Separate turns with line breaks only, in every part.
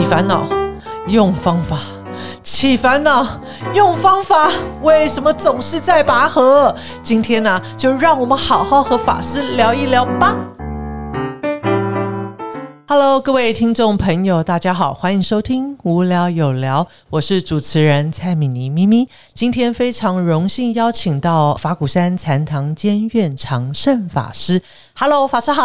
起烦恼，用方法；起烦恼，用方法。为什么总是在拔河？今天呢，就让我们好好和法师聊一聊吧。Hello，各位听众朋友，大家好，欢迎收听无聊有聊，我是主持人蔡米妮咪咪。今天非常荣幸邀请到法鼓山禅堂监院长胜法师。Hello，法师好。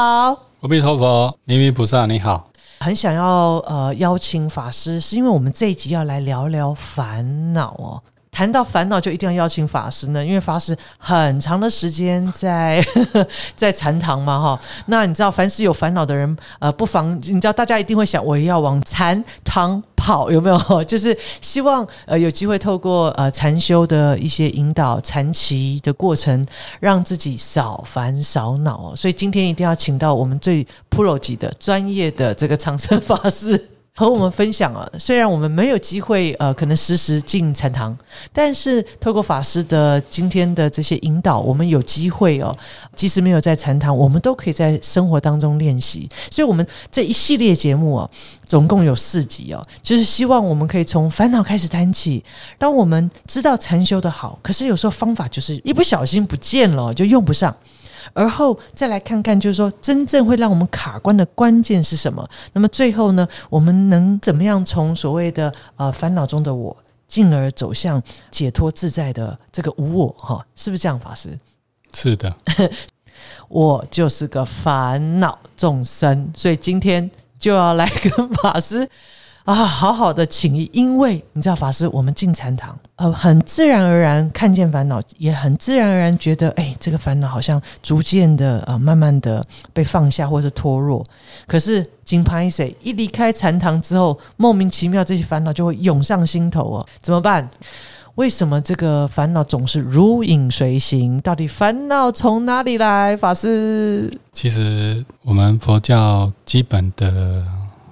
阿弥陀佛，弥弥菩萨你好。
很想要呃邀请法师，是因为我们这一集要来聊聊烦恼哦。谈到烦恼，就一定要邀请法师呢，因为法师很长的时间在 在禅堂嘛，哈。那你知道，凡是有烦恼的人，呃，不妨你知道，大家一定会想，我要往禅堂好，有没有？就是希望呃有机会透过呃禅修的一些引导，禅期的过程，让自己少烦少恼。所以今天一定要请到我们最 pro 级的专业的这个长生法师。和我们分享啊，虽然我们没有机会，呃，可能时时进禅堂，但是透过法师的今天的这些引导，我们有机会哦，即使没有在禅堂，我们都可以在生活当中练习。所以，我们这一系列节目啊，总共有四集哦，就是希望我们可以从烦恼开始谈起。当我们知道禅修的好，可是有时候方法就是一不小心不见了，就用不上。而后再来看看，就是说真正会让我们卡关的关键是什么？那么最后呢，我们能怎么样从所谓的呃烦恼中的我，进而走向解脱自在的这个无我？哈，是不是这样，法师？
是的，
我就是个烦恼众生，所以今天就要来跟法师。啊，好好的请意，因为你知道法师，我们进禅堂，呃，很自然而然看见烦恼，也很自然而然觉得，哎，这个烦恼好像逐渐的啊，慢慢的被放下或者脱落。可是金牌谁一离开禅堂之后，莫名其妙这些烦恼就会涌上心头哦，怎么办？为什么这个烦恼总是如影随形？到底烦恼从哪里来？法师，
其实我们佛教基本的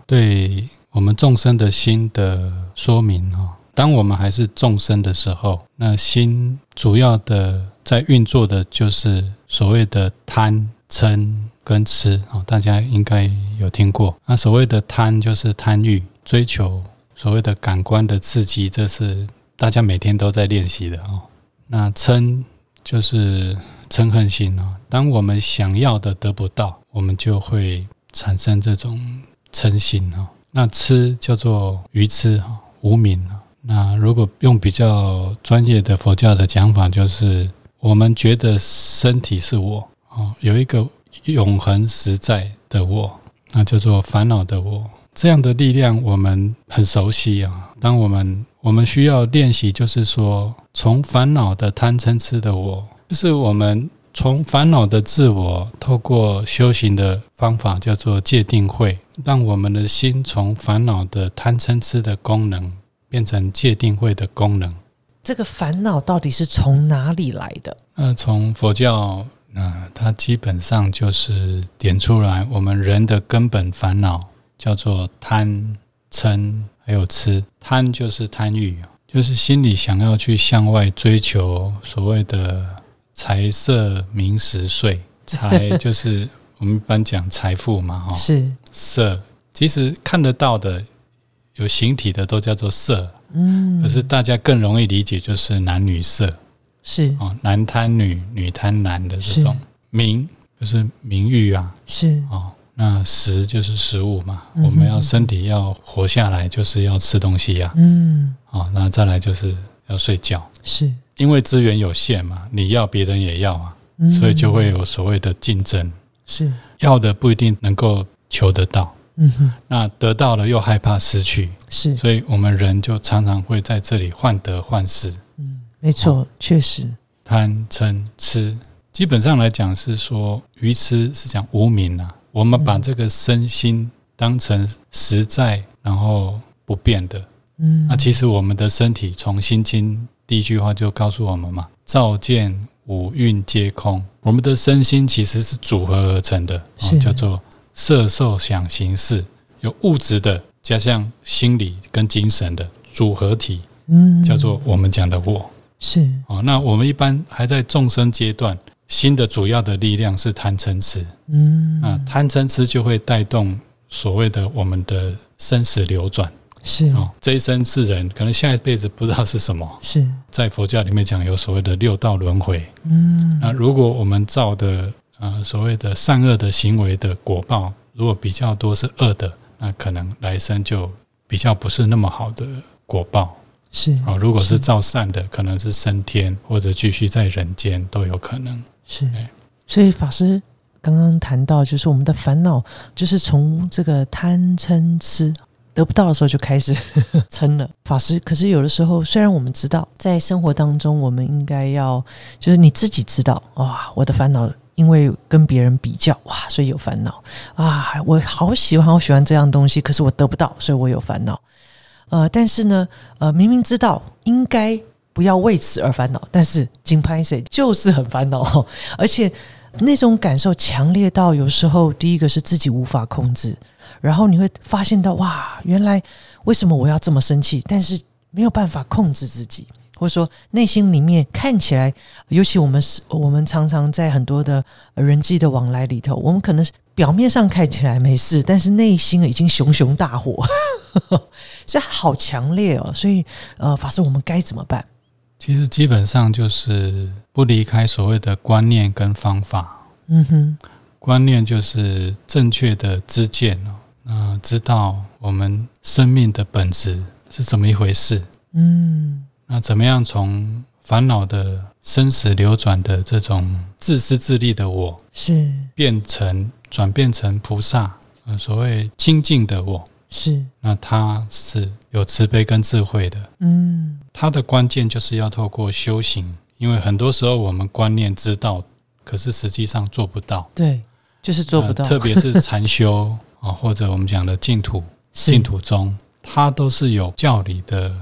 对。我们众生的心的说明哦，当我们还是众生的时候，那心主要的在运作的就是所谓的贪嗔跟痴啊，大家应该有听过。那所谓的贪就是贪欲，追求所谓的感官的刺激，这是大家每天都在练习的哦。那嗔就是嗔恨心啊，当我们想要的得不到，我们就会产生这种嗔心哦。那痴叫做愚痴哈，无明。那如果用比较专业的佛教的讲法，就是我们觉得身体是我啊，有一个永恒实在的我，那叫做烦恼的我。这样的力量我们很熟悉啊。当我们我们需要练习，就是说从烦恼的贪嗔痴的我，就是我们。从烦恼的自我，透过修行的方法叫做戒定慧，让我们的心从烦恼的贪嗔痴的功能，变成界定慧的功能。
这个烦恼到底是从哪里来的？
那从佛教，那它基本上就是点出来，我们人的根本烦恼叫做贪嗔还有痴。贪就是贪欲，就是心里想要去向外追求所谓的。财色名食睡，财 就是我们一般讲财富嘛，哈。
是
色，其实看得到的有形体的都叫做色，嗯。可是大家更容易理解就是男女色，
是。
哦，男贪女，女贪男的这种名，就是名誉啊，
是。
哦。那食就是食物嘛，我们要身体要活下来，就是要吃东西呀，嗯。哦，那再来就是要睡觉，
是。
因为资源有限嘛，你要别人也要啊，所以就会有所谓的竞争。
是。
要的不一定能够求得到，嗯哼，那得到了又害怕失去，
是，
所以我们人就常常会在这里患得患失。
嗯，没错，确实
贪嗔痴，基本上来讲是说愚痴是讲无明啊。我们把这个身心当成实在然后不变的，嗯，那其实我们的身体从心经。第一句话就告诉我们嘛，照见五蕴皆空。我们的身心其实是组合而成的，叫做色受想行识，有物质的加上心理跟精神的组合体，嗯，叫做我们讲的我。
是。
哦，那我们一般还在众生阶段，心的主要的力量是贪嗔痴，嗯，啊，贪嗔痴就会带动所谓的我们的生死流转。
是。
哦，这一生是人，可能下一辈子不知道是什么。
是，
在佛教里面讲有所谓的六道轮回，
嗯，
那如果我们造的呃所谓的善恶的行为的果报，如果比较多是恶的，那可能来生就比较不是那么好的果报
是
哦。如果是
是
造善的，可能是升天或者继续在人间都有可能。
是
哎，
所以法师刚刚谈到，就是我们的烦恼，就是从这个贪嗔痴得不到的时候就开始 嗔了。法师，可是有的时候，虽然我们知道在生活当中，我们应该要，就是你自己知道，哇，我的烦恼。因为跟别人比较，哇，所以有烦恼啊！我好喜欢，好喜欢这样东西，可是我得不到，所以我有烦恼。呃，但是呢，呃，明明知道应该不要为此而烦恼，但是金拍谁就是很烦恼，而且那种感受强烈到有时候第一个是自己无法控制，然后你会发现到哇，原来为什么我要这么生气，但是没有办法控制自己。或者说，内心里面看起来，尤其我们是，我们常常在很多的人际的往来里头，我们可能表面上看起来没事，但是内心已经熊熊大火，所以好强烈哦。所以，呃，法师，我们该怎么办？
其实基本上就是不离开所谓的观念跟方法。
嗯哼，
观念就是正确的知见哦，那知道我们生命的本质是怎么一回事。
嗯，
那怎么样从烦恼的生死流转的这种自私自利的我，
是。
变成转变成菩萨，呃，所谓清净的我，
是，
那他是有慈悲跟智慧的。
嗯，
他的关键就是要透过修行，因为很多时候我们观念知道，可是实际上做不到，
对，就是做不到，
呃特别是禅修 啊，或者我们讲的净土，净土中，它都是有教理的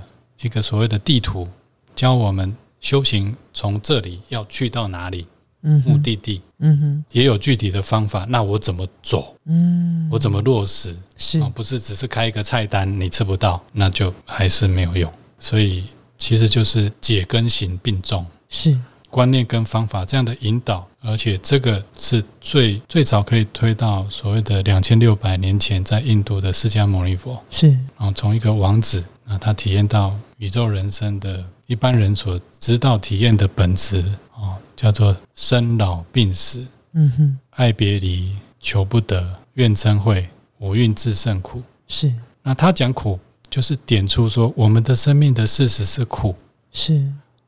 一个所谓的地图，教我们修行从这里要去到哪里，
嗯
目，的地
嗯哼，
也有具体的方法。那我怎么走？
嗯，
我怎么落实？
是
啊，不是只是开一个菜单你吃不到，那就还是没有用。所以其实就是解跟行并重，
是，
观念跟方法这样的引导，而且这个是最最早可以推到所谓的两千六百年前在印度的释迦牟尼佛。
是，
然后从一个王子，啊，他体验到宇宙人生的一般人所知道体验的本质，哦，叫做生老病死、
嗯哼，
爱别离、求不得、怨憎会、五蕴自胜苦。
是
那他讲苦，就是点出说我们的生命的事实是苦。
是，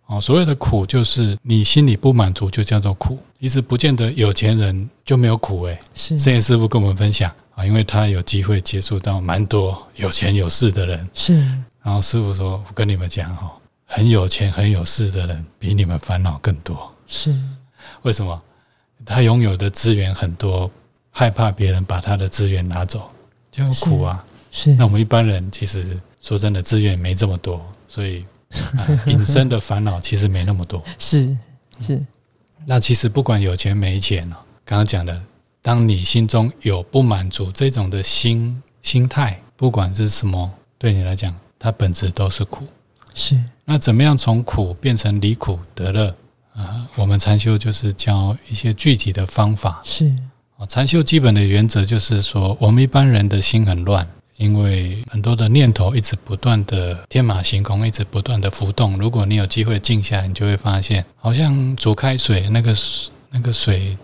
哦，所谓的苦就是你心里不满足，就叫做苦。其实不见得有钱人就没有苦诶。
是
圣严师傅跟我们分享啊，因为他有机会接触到蛮多有钱有势的人，
是，
然后师傅说：“我跟你们讲哦，很有钱很有势的人比你们烦恼更多。
是，
为什么？他拥有的资源很多，害怕别人把他的资源拿走，就有苦啊。
是
那我们一般人其实说真的，资源没这么多，所以、隐身的烦恼其实没那么多。
是是，
那其实不管有钱没钱哦，刚刚讲的，当你心中有不满足这种的心心态，不管是什么，对你来讲，它本质都是苦。
是
那怎么样从苦变成离苦得乐？啊、我们禅修就是教一些具体的方法。
是
啊，禅修基本的原则就是说，我们一般人的心很乱，因为很多的念头一直不断的天马行空，一直不断的浮动。如果你有机会静下来，你就会发现，好像煮开水，那个水那个水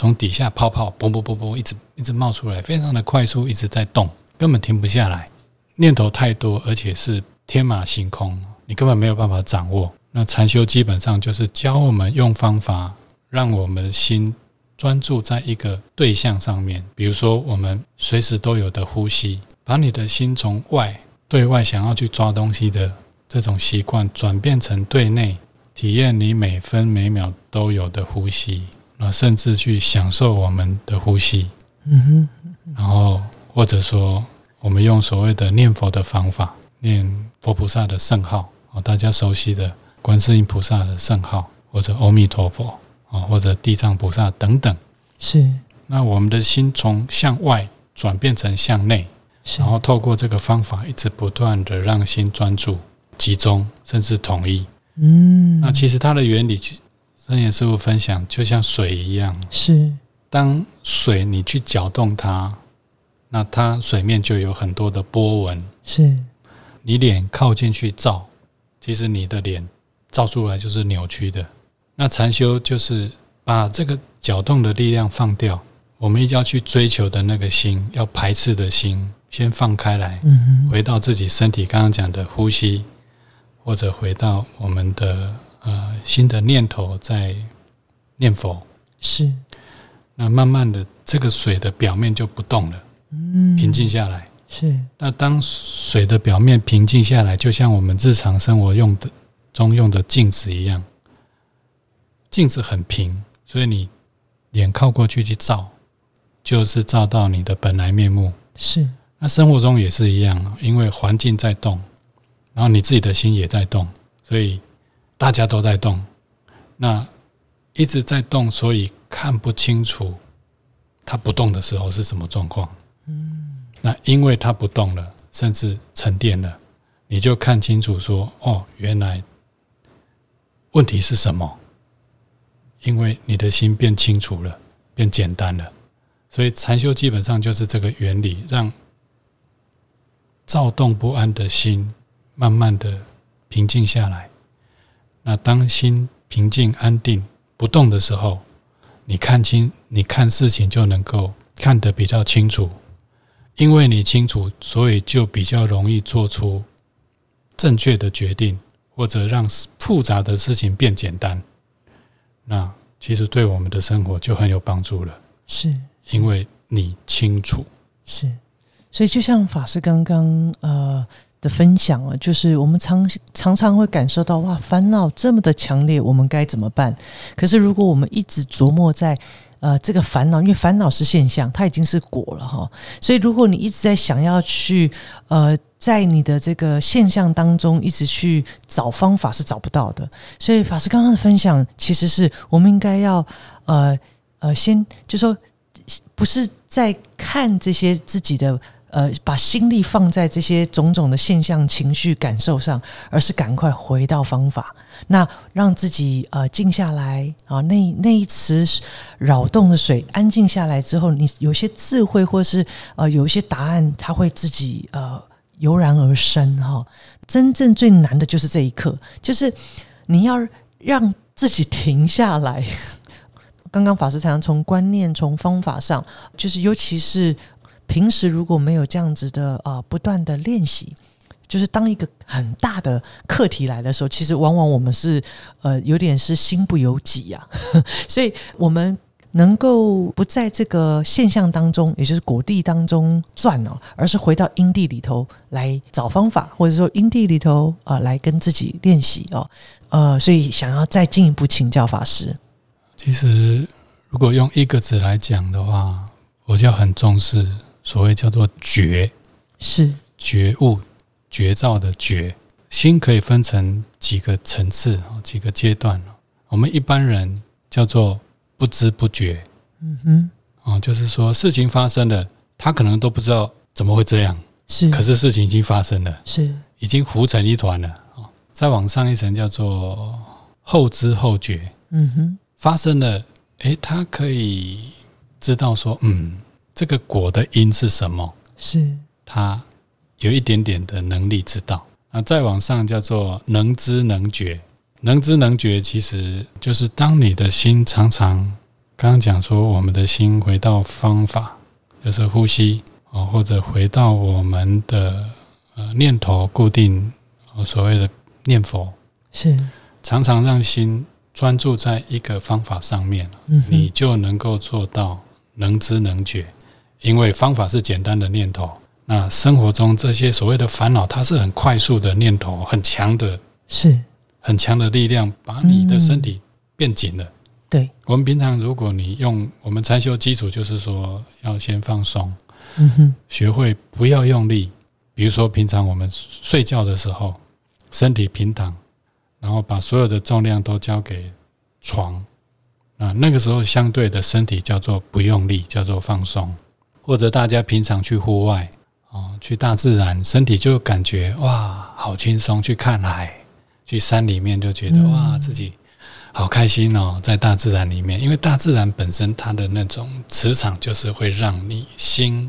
从底下泡泡嘣嘣嘣嘣一直一直冒出来，非常的快速，一直在动，根本停不下来。念头太多，而且是天马行空，你根本没有办法掌握。那禅修基本上就是教我们用方法，让我们的心专注在一个对象上面。比如说，我们随时都有的呼吸，把你的心从外对外想要去抓东西的这种习惯，转变成对内体验你每分每秒都有的呼吸，那甚至去享受我们的呼吸。
嗯哼
然后或者说我们用所谓的念佛的方法，念佛菩萨的圣号啊，大家熟悉的观世音菩萨的圣号，或者阿弥陀佛啊，或者地藏菩萨等等。
是
那我们的心从向外转变成向内，
是，
然后透过这个方法，一直不断的让心专注、集中，甚至统一。
嗯，
那其实它的原理，圣严师傅分享，就像水一样，
是
当水你去搅动它，那它水面就有很多的波纹。
是，
你脸靠进去照，其实你的脸照出来就是扭曲的。那禅修就是把这个搅动的力量放掉，我们一定要去追求的那个心，要排斥的心，先放开来，
嗯，
回到自己身体刚刚讲的呼吸，或者回到我们的呃新的念头，在念佛。
是，
那慢慢的，这个水的表面就不动了，
嗯，
平静下来。
是，
那当水的表面平静下来，就像我们日常生活用的中用的镜子一样，镜子很平，所以你脸靠过去去照，就是照到你的本来面目。
是，
那生活中也是一样，因为环境在动，然后你自己的心也在动，所以大家都在动。那一直在动，所以看不清楚它不动的时候是什么状况。嗯，那因为它不动了，甚至沉淀了，你就看清楚说：哦，原来问题是什么？因为你的心变清楚了，变简单了。所以禅修基本上就是这个原理，让躁动不安的心慢慢的平静下来。那当心平静安定不动的时候，你看清，你看事情就能够看得比较清楚。因为你清楚，所以就比较容易做出正确的决定，或者让复杂的事情变简单。那其实对我们的生活就很有帮助了。
是，
因为你清楚，
是，所以就像法师刚刚呃的分享啊，就是我们常常常会感受到哇，烦恼这么的强烈，我们该怎么办？可是如果我们一直琢磨在呃这个烦恼，因为烦恼是现象，它已经是果了哈，所以如果你一直在想要去呃在你的这个现象当中一直去找方法，是找不到的。所以法师刚刚的分享，其实是我们应该要呃。呃，先就说，不是在看这些自己的呃，把心力放在这些种种的现象、情绪、感受上，而是赶快回到方法，那让自己呃静下来啊，那那一池扰动的水安静下来之后，你有些智慧或是呃有一些答案，它会自己呃油然而生哈。真正最难的就是这一刻，就是你要让自己停下来。刚刚法师常常从观念、从方法上，就是尤其是平时如果没有这样子的啊，不断的练习，就是当一个很大的课题来的时候，其实往往我们是呃有点是心不由己呀。所以我们能够不在这个现象当中，也就是果地当中转哦，而是回到因地里头来找方法，或者说因地里头啊来跟自己练习哦。呃，所以想要再进一步请教法师。
其实，如果用一个字来讲的话，我就很重视所谓叫做觉，
是。
觉悟、觉照的觉。心可以分成几个层次几个阶段。我们一般人叫做不知不觉，
嗯哼，
哦，就是说事情发生了，他可能都不知道怎么会这样，
是，
可是事情已经发生了，
是，
已经糊成一团了。哦，再往上一层叫做后知后觉，
嗯哼。
发生了，诶，他可以知道说，嗯，这个果的因是什么？
是
他有一点点的能力知道。那再往上叫做能知能觉，能知能觉其实就是当你的心常常，刚刚讲说，我们的心回到方法，就是呼吸啊，或者回到我们的呃念头固定，所谓的念佛，
是
常常让心。专注在一个方法上面，你就能够做到能知能觉。因为方法是简单的念头，那生活中这些所谓的烦恼，它是很快速的念头，很强的，
是
很强的力量，把你的身体变紧了。
对
我们平常，如果你用我们禅修基础，就是说要先放松，
嗯哼，
学会不要用力。比如说平常我们睡觉的时候，身体平躺。然后把所有的重量都交给床啊，那个时候相对的身体叫做不用力，叫做放松。或者大家平常去户外哦，去大自然，身体就感觉哇，好轻松。去看海，去山里面就觉得哇，自己好开心哦，在大自然里面，因为大自然本身它的那种磁场就是会让你心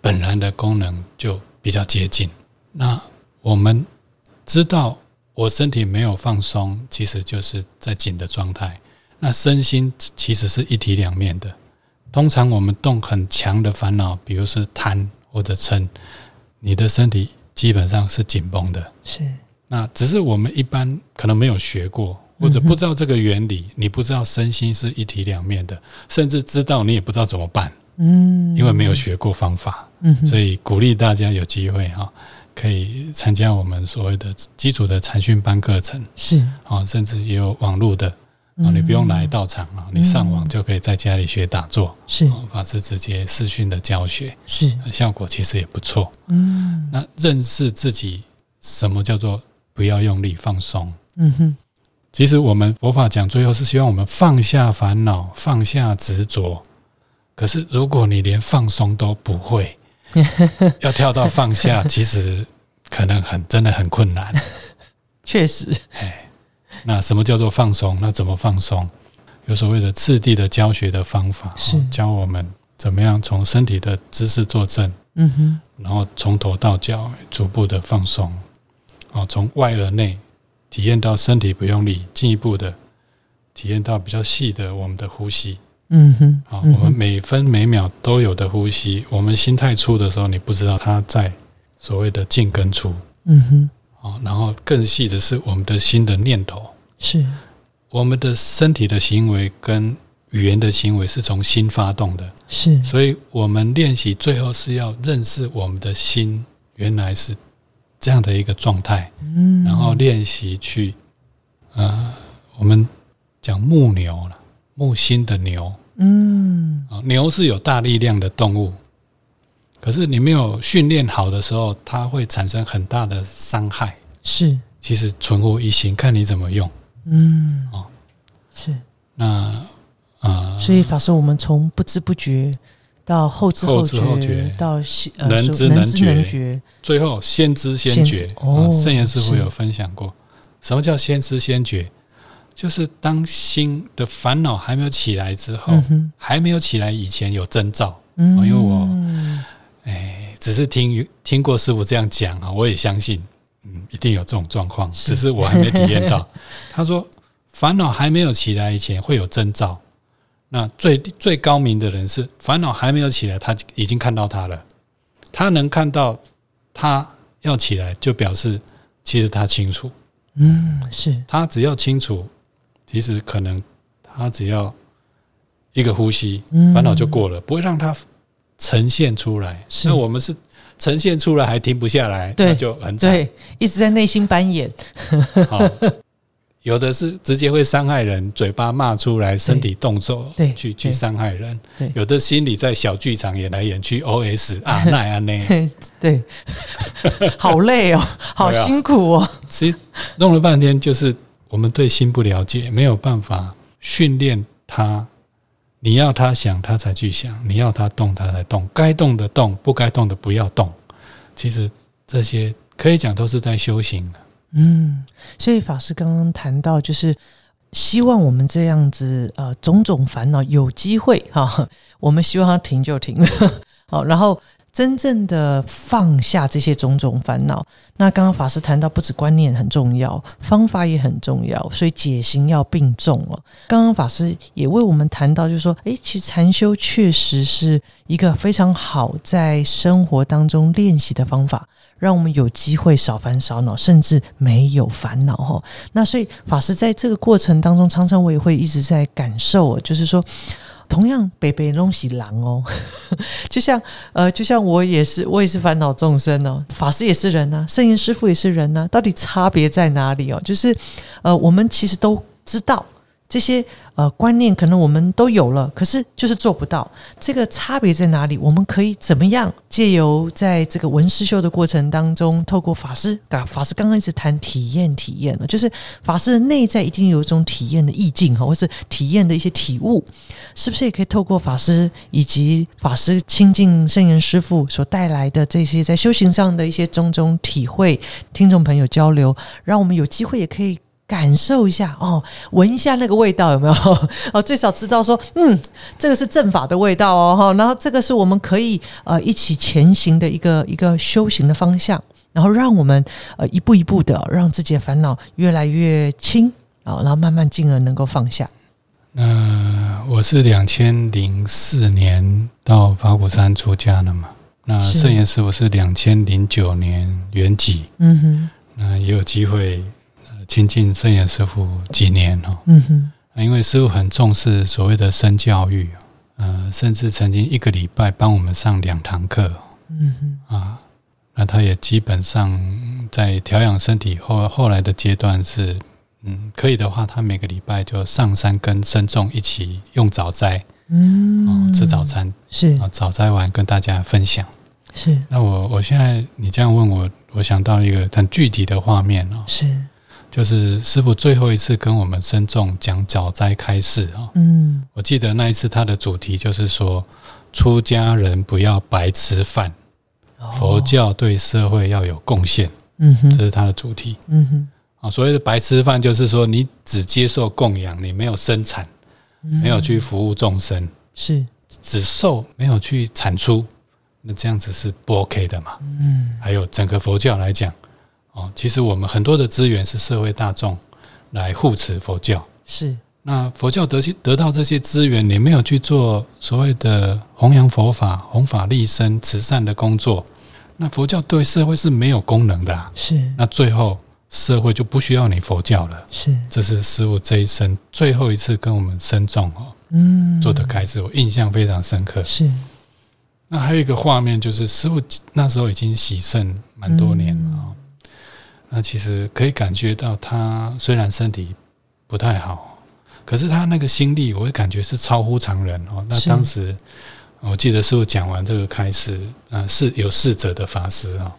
本来的功能就比较接近。那我们知道，我身体没有放松，其实就是在紧的状态。那身心其实是一体两面的。通常我们动很强的烦恼，比如是贪或者嗔，你的身体基本上是紧绷的。
是，
那只是我们一般可能没有学过，或者不知道这个原理，你不知道身心是一体两面的，甚至知道你也不知道怎么办。嗯，因为没有学过方法。嗯，所以鼓励大家有机会哈，可以参加我们所谓的基础的禅训班课程。
是
啊，甚至也有网络的。啊，你不用来到场啊，你上网就可以在家里学打坐。
是
法师直接视讯的教学，
是
效果其实也不错。嗯，那认识自己什么叫做不要用力放松？嗯哼，其实我们佛法讲最后是希望我们放下烦恼，放下执着。可是如果你连放松都不会，要跳到放下，其实可能很真的很困难。
确实，哎。
那什么叫做放松？那怎么放松？有所谓的次第的教学的方法，
是
教我们怎么样从身体的姿势坐正，嗯哼，然后从头到脚逐步的放松，哦，从外而内体验到身体不用力，进一步的体验到比较细的我们的呼吸，嗯哼，啊，我们每分每秒都有的呼吸，我们心太粗的时候，你不知道它在所谓的进跟出，嗯哼。哦，然后更细的是我们的心的念头，
是。
我们的身体的行为跟语言的行为是从心发动的，
是，
所以我们练习最后是要认识我们的心原来是这样的一个状态，嗯，然后练习去，呃，我们讲木牛了，木心的牛，嗯，啊，牛是有大力量的动物。可是你没有训练好的时候，它会产生很大的伤害。
是，
其实存乎一心，看你怎么用。嗯，
哦，是。
那啊，
所以法师，我们从不知不觉到后知后觉，到
能知能觉，最后先知先觉。哦，圣严师傅有分享过，什么叫先知先觉？就是当心的烦恼还没有起来之后，还没有起来以前有征兆。嗯，因为我。哎，只是听听过师傅这样讲啊，我也相信，嗯，一定有这种状况，只是我还没体验到。他说，烦恼还没有起来以前会有征兆。那最最高明的人是烦恼还没有起来，他已经看到他了。他能看到他要起来，就表示其实他清楚。
嗯，是
他只要清楚，其实可能他只要一个呼吸，烦恼就过了，不会让他。呈现出来，那我们是呈现出来还停不下来，那就很惨，
一直在内心扮演。
有的是直接会伤害人，嘴巴骂出来，身体动作
对
去去伤害人。有的心里在小剧场演来演去，OS 啊 那样呢？
对，好累哦，好辛苦哦。
其实弄了半天，就是我们对心不了解，没有办法训练他。你要他想，他才去想；你要他动，他才动。该动的动，不该动的不要动。其实这些可以讲都是在修行的。
嗯，所以法师刚刚谈到，就是希望我们这样子，呃，种种烦恼有机会哈，我们希望它停就停。好，然后。真正的放下这些种种烦恼，那刚刚法师谈到，不止观念很重要，方法也很重要，所以解行要并重哦。刚刚法师也为我们谈到，就是说，诶，其实禅修确实是一个非常好在生活当中练习的方法，让我们有机会少烦少恼，甚至没有烦恼哈。那所以法师在这个过程当中，常常我也会一直在感受，就是说。同样，北北弄西狼哦，就像呃，就像我也是，我也是烦恼众生哦。法师也是人呐，圣严师傅也是人呐，到底差别在哪里哦？就是呃，我们其实都知道这些。呃，观念可能我们都有了，可是就是做不到。这个差别在哪里？我们可以怎么样借由在这个文思修的过程当中，透过法师，法师刚刚一直谈体验，体验了，就是法师的内在一定有一种体验的意境哈，或是体验的一些体悟，是不是也可以透过法师以及法师亲近圣严师父所带来的这些在修行上的一些种种体会，听众朋友交流，让我们有机会也可以。感受一下哦，闻一下那个味道有没有？哦，最少知道说，嗯，这个是正法的味道哦，哈，然后这个是我们可以呃一起前行的一个一个修行的方向，然后让我们呃一步一步的让自己的烦恼越来越轻啊，然后慢慢进而能够放下。
那我是两千零四年到法鼓山出家的嘛，那圣严师傅是两千零九年圆寂，嗯哼，那也有机会。亲近圣严师傅几年哦，嗯哼，因为师傅很重视所谓的身教育，呃，甚至曾经一个礼拜帮我们上两堂课，嗯哼，啊，那他也基本上在调养身体后后来的阶段是，嗯，可以的话，他每个礼拜就上山跟僧众一起用早斋，嗯，吃早餐
是。
啊，早斋完跟大家分享。
是。
那我我现在你这样问我，我想到一个很具体的画面哦，
是。
就是师傅最后一次跟我们僧众讲早斋开示啊，嗯，我记得那一次他的主题就是说，出家人不要白吃饭，佛教对社会要有贡献，嗯哼，这是他的主题，嗯哼，啊，所谓的白吃饭就是说你只接受供养，你没有生产，没有去服务众生，
是。
只受没有去产出，那这样子是不 OK 的嘛？嗯，还有整个佛教来讲。哦，其实我们很多的资源是社会大众来护持佛教，
是
那佛教得得到这些资源，你没有去做所谓的弘扬佛法、弘法利生、慈善的工作，那佛教对社会是没有功能的。
是
那最后社会就不需要你佛教了。
是
这是师傅这一生最后一次跟我们深重哦，嗯，做的开始，我印象非常深刻。
是
那还有一个画面，就是师傅那时候已经洗肾蛮多年了啊。那其实可以感觉到，他虽然身体不太好，可是他那个心力，我会感觉是超乎常人哦。那当时我记得师傅讲完这个开始，啊，是有逝者的法师啊，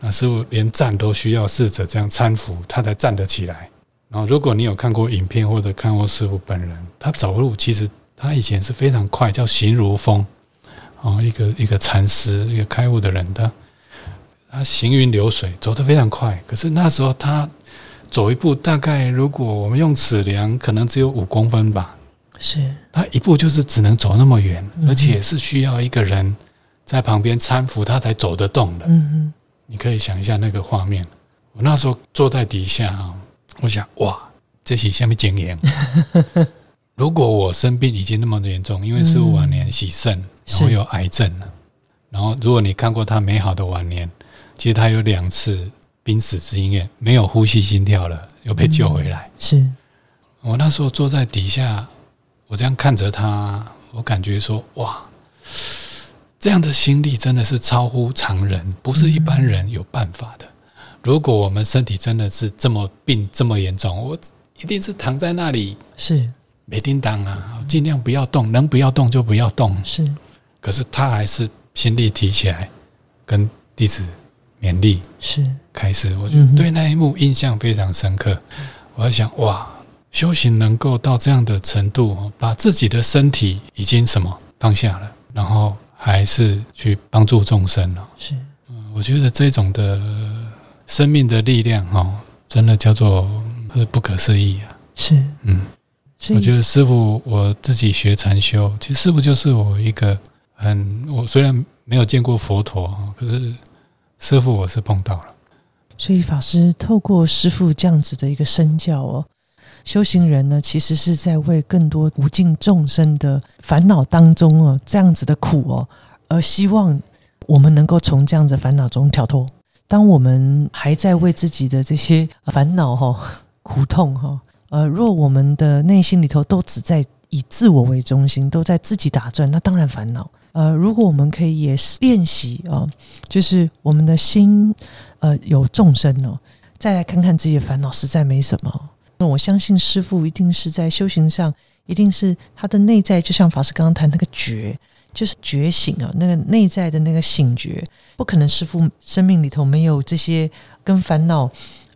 那师傅连站都需要逝者这样搀扶，他才站得起来。然后，如果你有看过影片或者看过师傅本人，他走路其实他以前是非常快，叫行如风哦，一个一个禅师，一个开悟的人的。他行云流水，走得非常快。可是那时候他走一步，大概如果我们用尺量，可能只有五公分吧。
是，
他一步就是只能走那么远，而且是需要一个人在旁边搀扶他才走得动的。嗯嗯，你可以想一下那个画面。我那时候坐在底下啊，我想哇，这是下面经验。如果我生病已经那么严重，因为是晚年洗肾，然后有癌症了，然后如果你看过他美好的晚年。其实他有两次濒死经验，没有呼吸心跳了，又被救回来。
是
我那时候坐在底下，我这样看着他，我感觉说：哇，这样的心力真的是超乎常人，不是一般人有办法的。如果我们身体真的是这么病这么严重，我一定是躺在那里，
是
没叮当啊，尽量不要动，能不要动就不要动。
是，
可是他还是心力提起来，跟弟子。勉励
是
开始，我就对那一幕印象非常深刻。我在想，哇，修行能够到这样的程度，把自己的身体已经什么放下了，然后还是去帮助众生了。
是，
嗯，我觉得这种的生命的力量，哈，真的叫做是不可思议啊。
是，
嗯，我觉得师傅我自己学禅修，其实师傅就是我一个很，我虽然没有见过佛陀，可是。师傅，我是碰到了，
所以法师透过师傅这样子的一个身教哦，修行人呢，其实是在为更多无尽众生的烦恼当中哦，这样子的苦哦，而希望我们能够从这样子烦恼中跳脱。当我们还在为自己的这些烦恼哈、苦痛哈，呃，若我们的内心里头都只在以自我为中心，都在自己打转，那当然烦恼。呃，如果我们可以也练习啊，就是我们的心，呃，有众生哦，再来看看自己的烦恼，实在没什么。那我相信师傅一定是在修行上，一定是他的内在，就像法师刚刚谈那个觉，就是觉醒啊，那个内在的那个醒觉，不可能师傅生命里头没有这些跟烦恼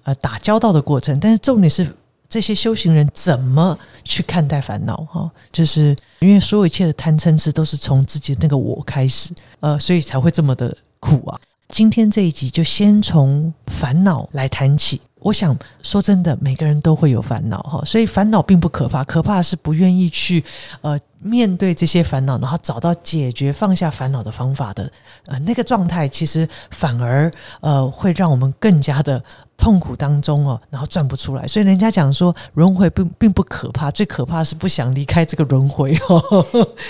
呃打交道的过程。但是重点是。这些修行人怎么去看待烦恼？哈，就是因为所有一切的贪嗔痴都是从自己那个我开始，呃，所以才会这么的苦啊。今天这一集就先从烦恼来谈起。我想说真的，每个人都会有烦恼哈，所以烦恼并不可怕，可怕的是不愿意去呃面对这些烦恼，然后找到解决放下烦恼的方法的呃那个状态，其实反而呃会让我们更加的。痛苦当中哦，然后转不出来，所以人家讲说轮回并并不可怕，最可怕是不想离开这个轮回哦。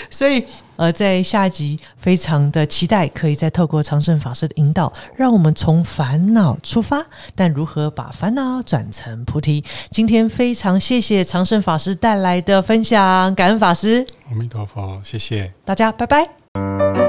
所以呃，在下集非常的期待，可以再透过长胜法师的引导，让我们从烦恼出发，但如何把烦恼转成菩提？今天非常谢谢长胜法师带来的分享，感恩法师，
阿弥陀佛，谢谢
大家，拜拜。